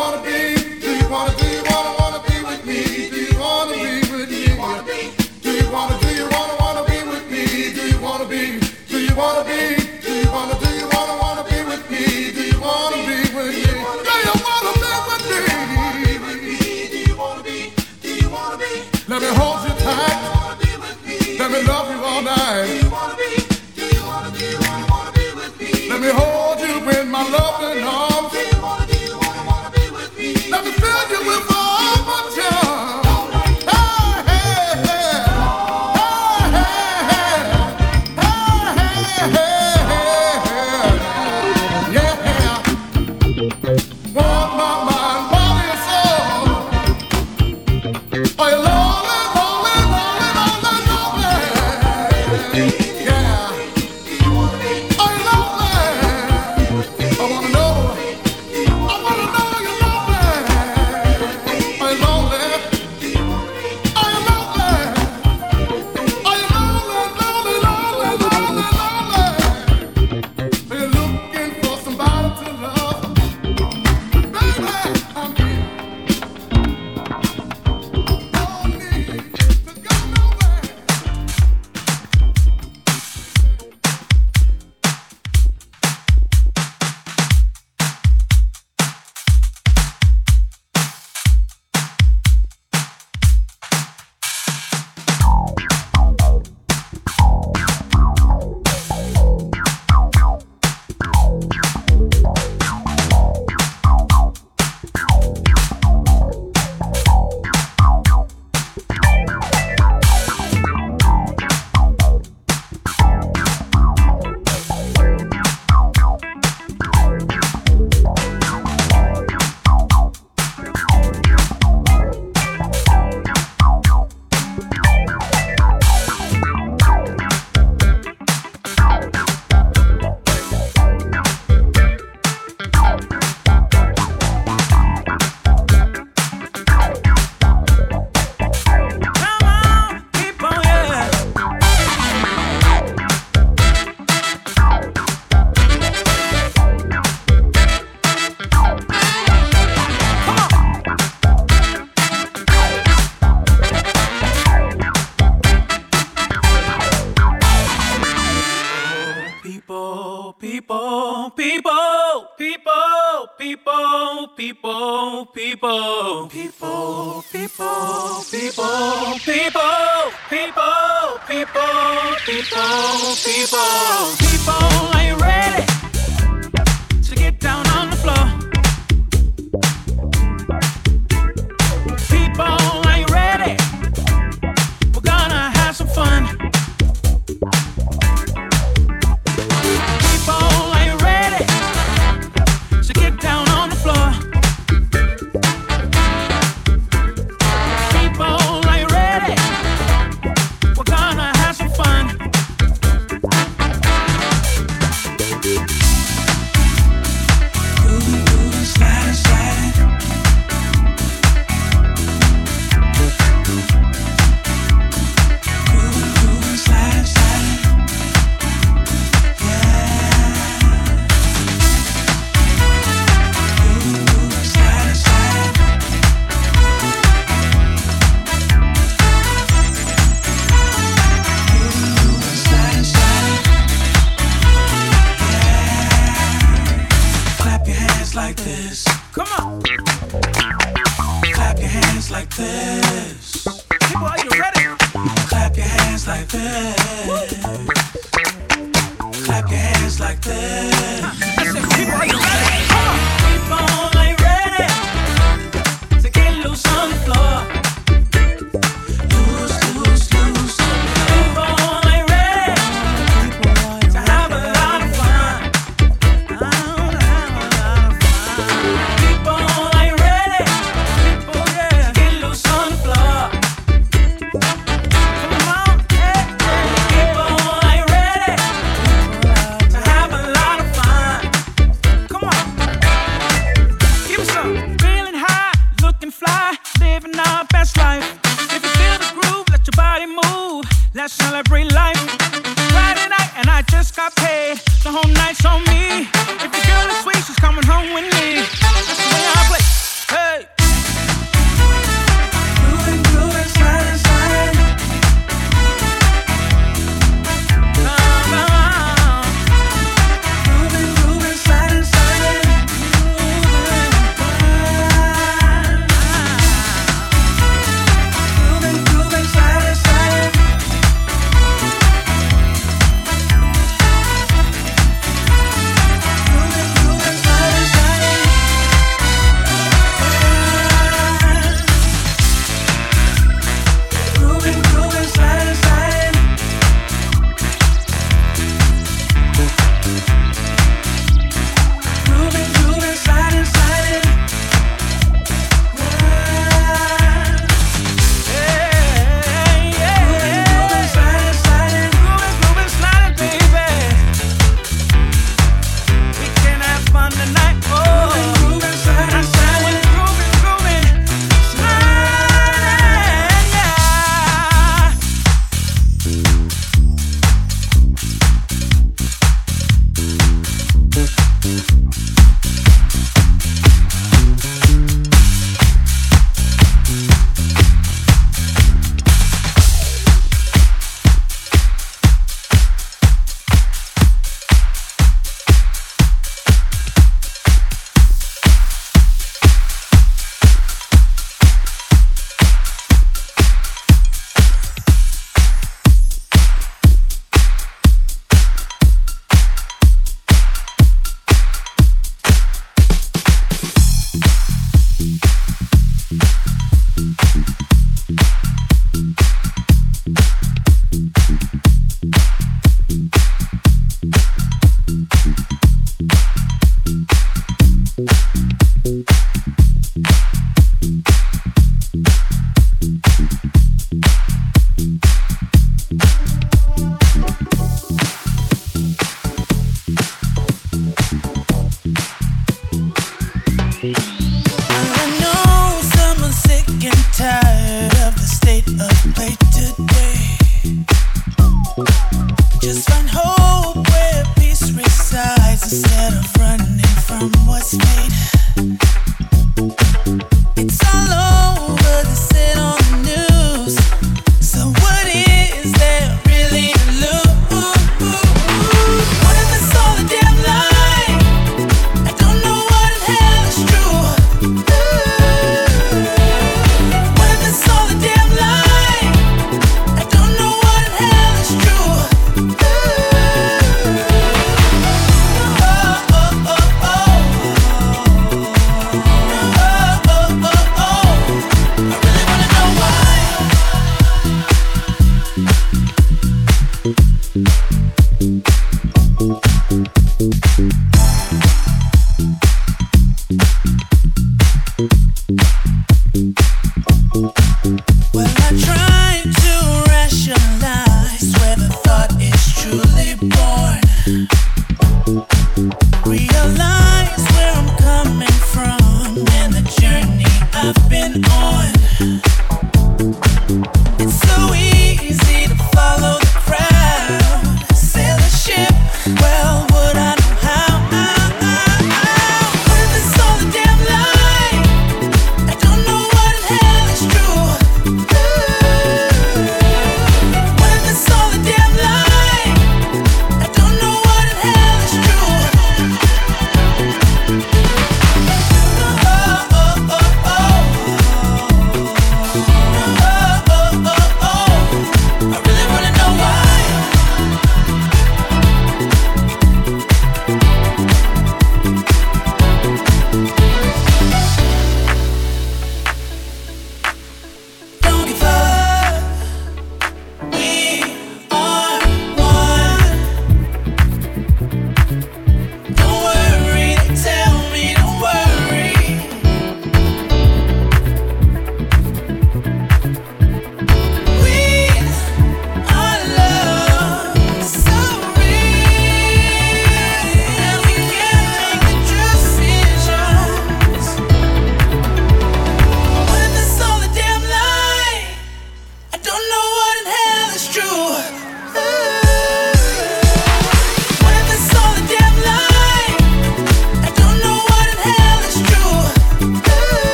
Wanna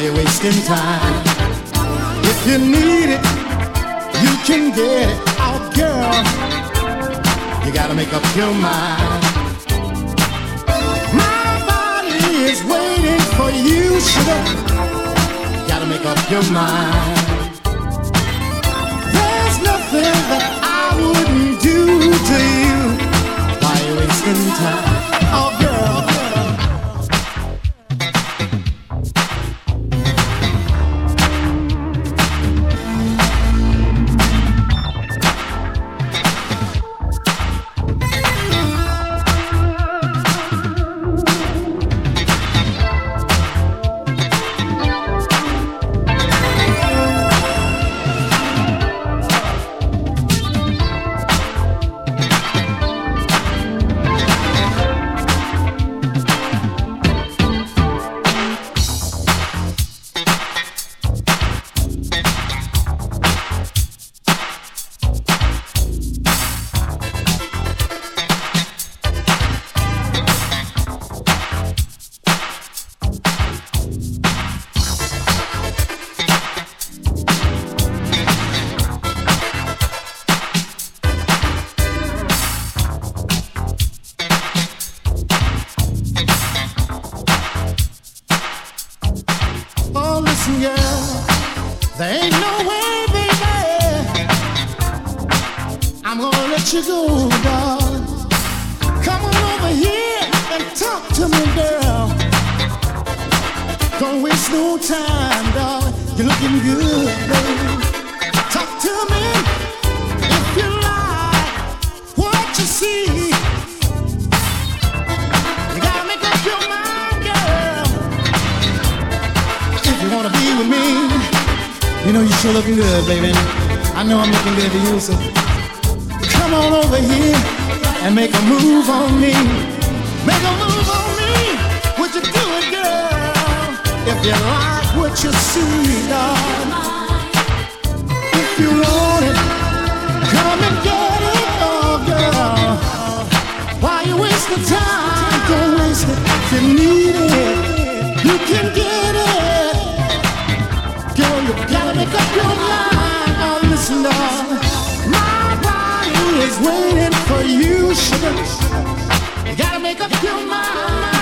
Why you wasting time? If you need it, you can get it. Oh, girl, you gotta make up your mind. My body is waiting for you, sugar. You gotta make up your mind. There's nothing that I wouldn't do to you. Why you wasting time? Oh, girl. You're looking good, baby. Talk to me if you like what you see. You gotta make up your mind, girl. If you wanna be with me, you know you sure looking good, baby. I know I'm looking good to you, so come on over here and make a move on me. Make a move on me. Would you do it, girl? If you like what you see, darling. If you want it, come and get it, oh girl. Why you waste the time? Don't waste it. If you need it, you can get it. Girl, you gotta make up your mind. Oh, listen, darling. My body is waiting for you, sugar. You gotta make up your mind.